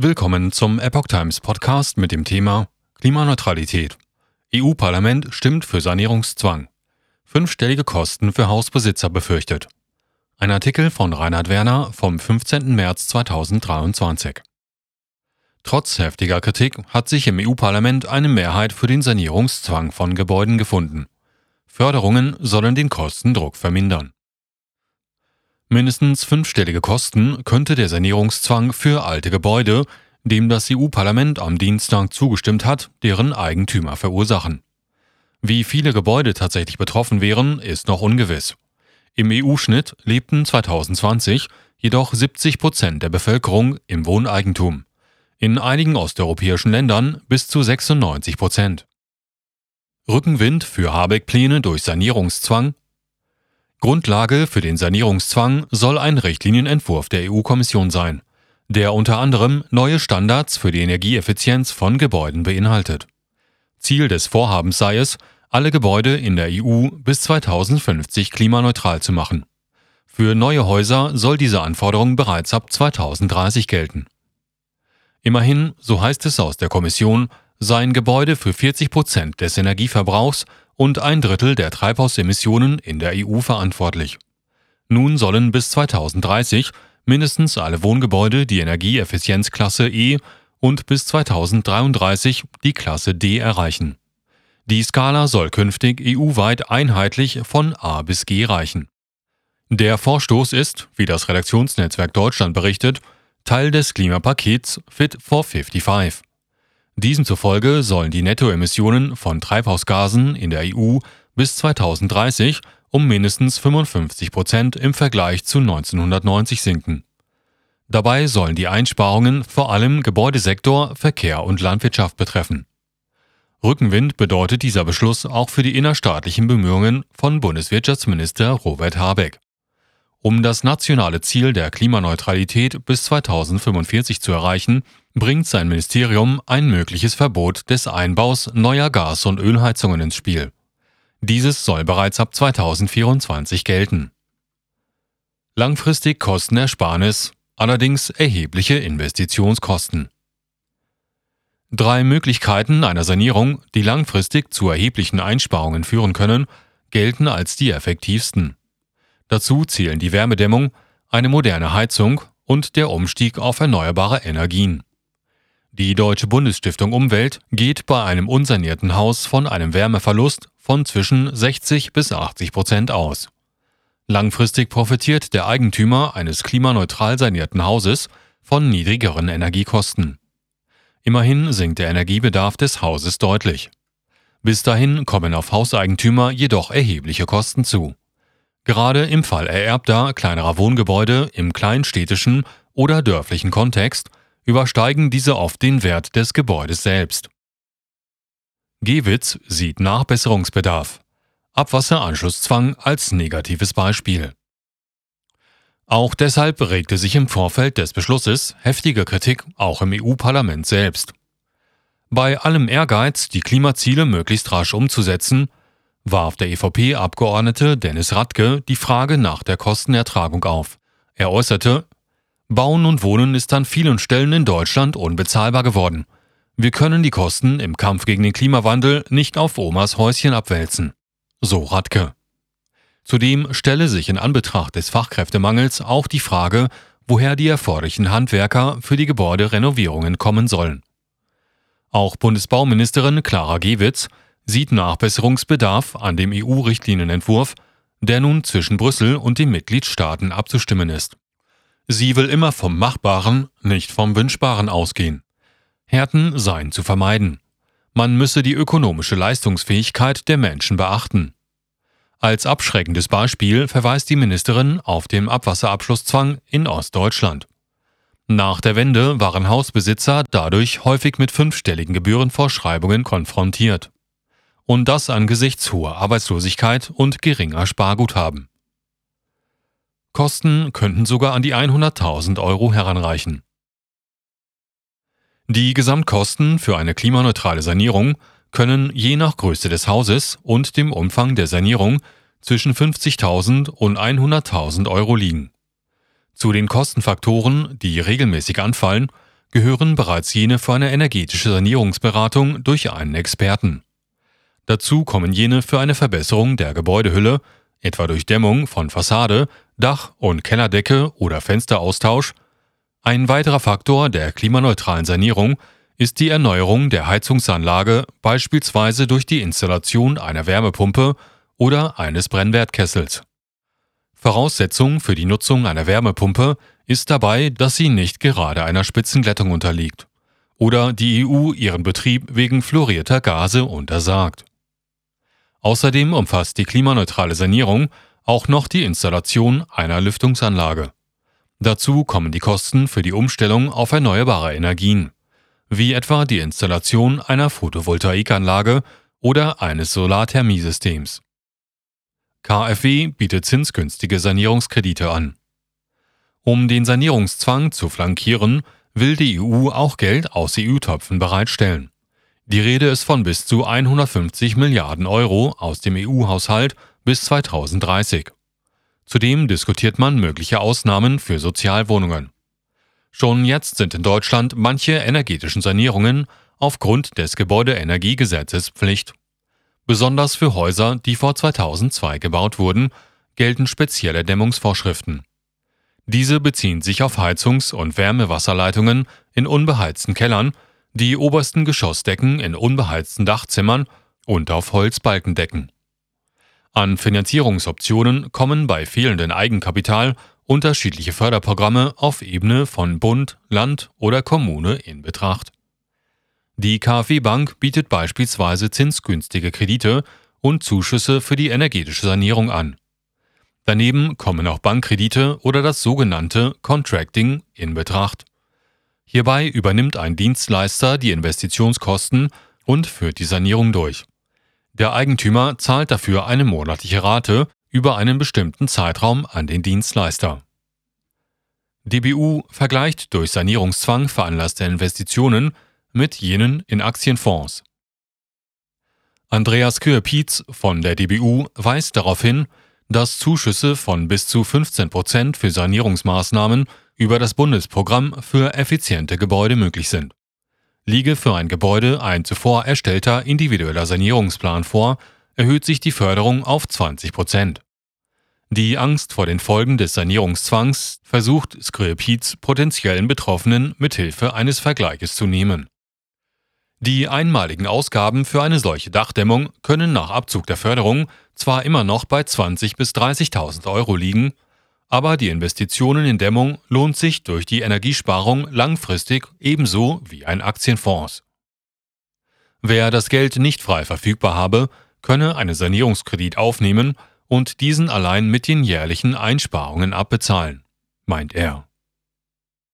Willkommen zum Epoch Times Podcast mit dem Thema Klimaneutralität. EU-Parlament stimmt für Sanierungszwang. Fünfstellige Kosten für Hausbesitzer befürchtet. Ein Artikel von Reinhard Werner vom 15. März 2023. Trotz heftiger Kritik hat sich im EU-Parlament eine Mehrheit für den Sanierungszwang von Gebäuden gefunden. Förderungen sollen den Kostendruck vermindern. Mindestens fünfstellige Kosten könnte der Sanierungszwang für alte Gebäude, dem das EU-Parlament am Dienstag zugestimmt hat, deren Eigentümer verursachen. Wie viele Gebäude tatsächlich betroffen wären, ist noch ungewiss. Im EU-Schnitt lebten 2020 jedoch 70 Prozent der Bevölkerung im Wohneigentum. In einigen osteuropäischen Ländern bis zu 96 Prozent. Rückenwind für Habeck-Pläne durch Sanierungszwang Grundlage für den Sanierungszwang soll ein Richtlinienentwurf der EU-Kommission sein, der unter anderem neue Standards für die Energieeffizienz von Gebäuden beinhaltet. Ziel des Vorhabens sei es, alle Gebäude in der EU bis 2050 klimaneutral zu machen. Für neue Häuser soll diese Anforderung bereits ab 2030 gelten. Immerhin, so heißt es aus der Kommission, seien Gebäude für 40 Prozent des Energieverbrauchs und ein Drittel der Treibhausemissionen in der EU verantwortlich. Nun sollen bis 2030 mindestens alle Wohngebäude die Energieeffizienzklasse E und bis 2033 die Klasse D erreichen. Die Skala soll künftig EU-weit einheitlich von A bis G reichen. Der Vorstoß ist, wie das Redaktionsnetzwerk Deutschland berichtet, Teil des Klimapakets Fit for 55. Diesem zufolge sollen die Nettoemissionen von Treibhausgasen in der EU bis 2030 um mindestens 55 Prozent im Vergleich zu 1990 sinken. Dabei sollen die Einsparungen vor allem Gebäudesektor, Verkehr und Landwirtschaft betreffen. Rückenwind bedeutet dieser Beschluss auch für die innerstaatlichen Bemühungen von Bundeswirtschaftsminister Robert Habeck. Um das nationale Ziel der Klimaneutralität bis 2045 zu erreichen, bringt sein Ministerium ein mögliches Verbot des Einbaus neuer Gas- und Ölheizungen ins Spiel. Dieses soll bereits ab 2024 gelten. Langfristig Kostenersparnis, allerdings erhebliche Investitionskosten. Drei Möglichkeiten einer Sanierung, die langfristig zu erheblichen Einsparungen führen können, gelten als die effektivsten. Dazu zählen die Wärmedämmung, eine moderne Heizung und der Umstieg auf erneuerbare Energien. Die Deutsche Bundesstiftung Umwelt geht bei einem unsanierten Haus von einem Wärmeverlust von zwischen 60 bis 80 Prozent aus. Langfristig profitiert der Eigentümer eines klimaneutral sanierten Hauses von niedrigeren Energiekosten. Immerhin sinkt der Energiebedarf des Hauses deutlich. Bis dahin kommen auf Hauseigentümer jedoch erhebliche Kosten zu. Gerade im Fall ererbter kleinerer Wohngebäude im kleinstädtischen oder dörflichen Kontext übersteigen diese oft den Wert des Gebäudes selbst. Gewitz sieht Nachbesserungsbedarf. Abwasseranschlusszwang als negatives Beispiel. Auch deshalb regte sich im Vorfeld des Beschlusses heftige Kritik auch im EU-Parlament selbst. Bei allem Ehrgeiz, die Klimaziele möglichst rasch umzusetzen, warf der EVP-Abgeordnete Dennis Radke die Frage nach der Kostenertragung auf. Er äußerte, Bauen und Wohnen ist an vielen Stellen in Deutschland unbezahlbar geworden. Wir können die Kosten im Kampf gegen den Klimawandel nicht auf Omas Häuschen abwälzen. So Radke. Zudem stelle sich in Anbetracht des Fachkräftemangels auch die Frage, woher die erforderlichen Handwerker für die Gebäuderenovierungen kommen sollen. Auch Bundesbauministerin Clara Gewitz sieht Nachbesserungsbedarf an dem EU-Richtlinienentwurf, der nun zwischen Brüssel und den Mitgliedstaaten abzustimmen ist. Sie will immer vom Machbaren, nicht vom Wünschbaren ausgehen. Härten seien zu vermeiden. Man müsse die ökonomische Leistungsfähigkeit der Menschen beachten. Als abschreckendes Beispiel verweist die Ministerin auf den Abwasserabschlusszwang in Ostdeutschland. Nach der Wende waren Hausbesitzer dadurch häufig mit fünfstelligen Gebührenvorschreibungen konfrontiert und das angesichts hoher Arbeitslosigkeit und geringer Sparguthaben. Kosten könnten sogar an die 100.000 Euro heranreichen. Die Gesamtkosten für eine klimaneutrale Sanierung können je nach Größe des Hauses und dem Umfang der Sanierung zwischen 50.000 und 100.000 Euro liegen. Zu den Kostenfaktoren, die regelmäßig anfallen, gehören bereits jene für eine energetische Sanierungsberatung durch einen Experten. Dazu kommen jene für eine Verbesserung der Gebäudehülle, etwa durch Dämmung von Fassade, Dach- und Kellerdecke oder Fensteraustausch. Ein weiterer Faktor der klimaneutralen Sanierung ist die Erneuerung der Heizungsanlage, beispielsweise durch die Installation einer Wärmepumpe oder eines Brennwertkessels. Voraussetzung für die Nutzung einer Wärmepumpe ist dabei, dass sie nicht gerade einer Spitzenglättung unterliegt oder die EU ihren Betrieb wegen fluorierter Gase untersagt. Außerdem umfasst die klimaneutrale Sanierung auch noch die Installation einer Lüftungsanlage. Dazu kommen die Kosten für die Umstellung auf erneuerbare Energien, wie etwa die Installation einer Photovoltaikanlage oder eines Solarthermiesystems. KfW bietet zinsgünstige Sanierungskredite an. Um den Sanierungszwang zu flankieren, will die EU auch Geld aus EU-Töpfen bereitstellen. Die Rede ist von bis zu 150 Milliarden Euro aus dem EU-Haushalt bis 2030. Zudem diskutiert man mögliche Ausnahmen für Sozialwohnungen. Schon jetzt sind in Deutschland manche energetischen Sanierungen aufgrund des Gebäudeenergiegesetzes Pflicht. Besonders für Häuser, die vor 2002 gebaut wurden, gelten spezielle Dämmungsvorschriften. Diese beziehen sich auf Heizungs- und Wärmewasserleitungen in unbeheizten Kellern, die obersten Geschossdecken in unbeheizten Dachzimmern und auf Holzbalkendecken. An Finanzierungsoptionen kommen bei fehlendem Eigenkapital unterschiedliche Förderprogramme auf Ebene von Bund, Land oder Kommune in Betracht. Die KfW Bank bietet beispielsweise zinsgünstige Kredite und Zuschüsse für die energetische Sanierung an. Daneben kommen auch Bankkredite oder das sogenannte Contracting in Betracht. Hierbei übernimmt ein Dienstleister die Investitionskosten und führt die Sanierung durch. Der Eigentümer zahlt dafür eine monatliche Rate über einen bestimmten Zeitraum an den Dienstleister. DBU vergleicht durch Sanierungszwang veranlasste Investitionen mit jenen in Aktienfonds. Andreas Köhe-Pietz von der DBU weist darauf hin, dass Zuschüsse von bis zu 15 Prozent für Sanierungsmaßnahmen über das Bundesprogramm für effiziente Gebäude möglich sind. Liege für ein Gebäude ein zuvor erstellter individueller Sanierungsplan vor, erhöht sich die Förderung auf 20 Prozent. Die Angst vor den Folgen des Sanierungszwangs versucht Skripitz potenziellen Betroffenen mithilfe eines Vergleiches zu nehmen. Die einmaligen Ausgaben für eine solche Dachdämmung können nach Abzug der Förderung zwar immer noch bei 20.000 bis 30.000 Euro liegen, aber die Investitionen in Dämmung lohnt sich durch die Energiesparung langfristig ebenso wie ein Aktienfonds. Wer das Geld nicht frei verfügbar habe, könne einen Sanierungskredit aufnehmen und diesen allein mit den jährlichen Einsparungen abbezahlen, meint er.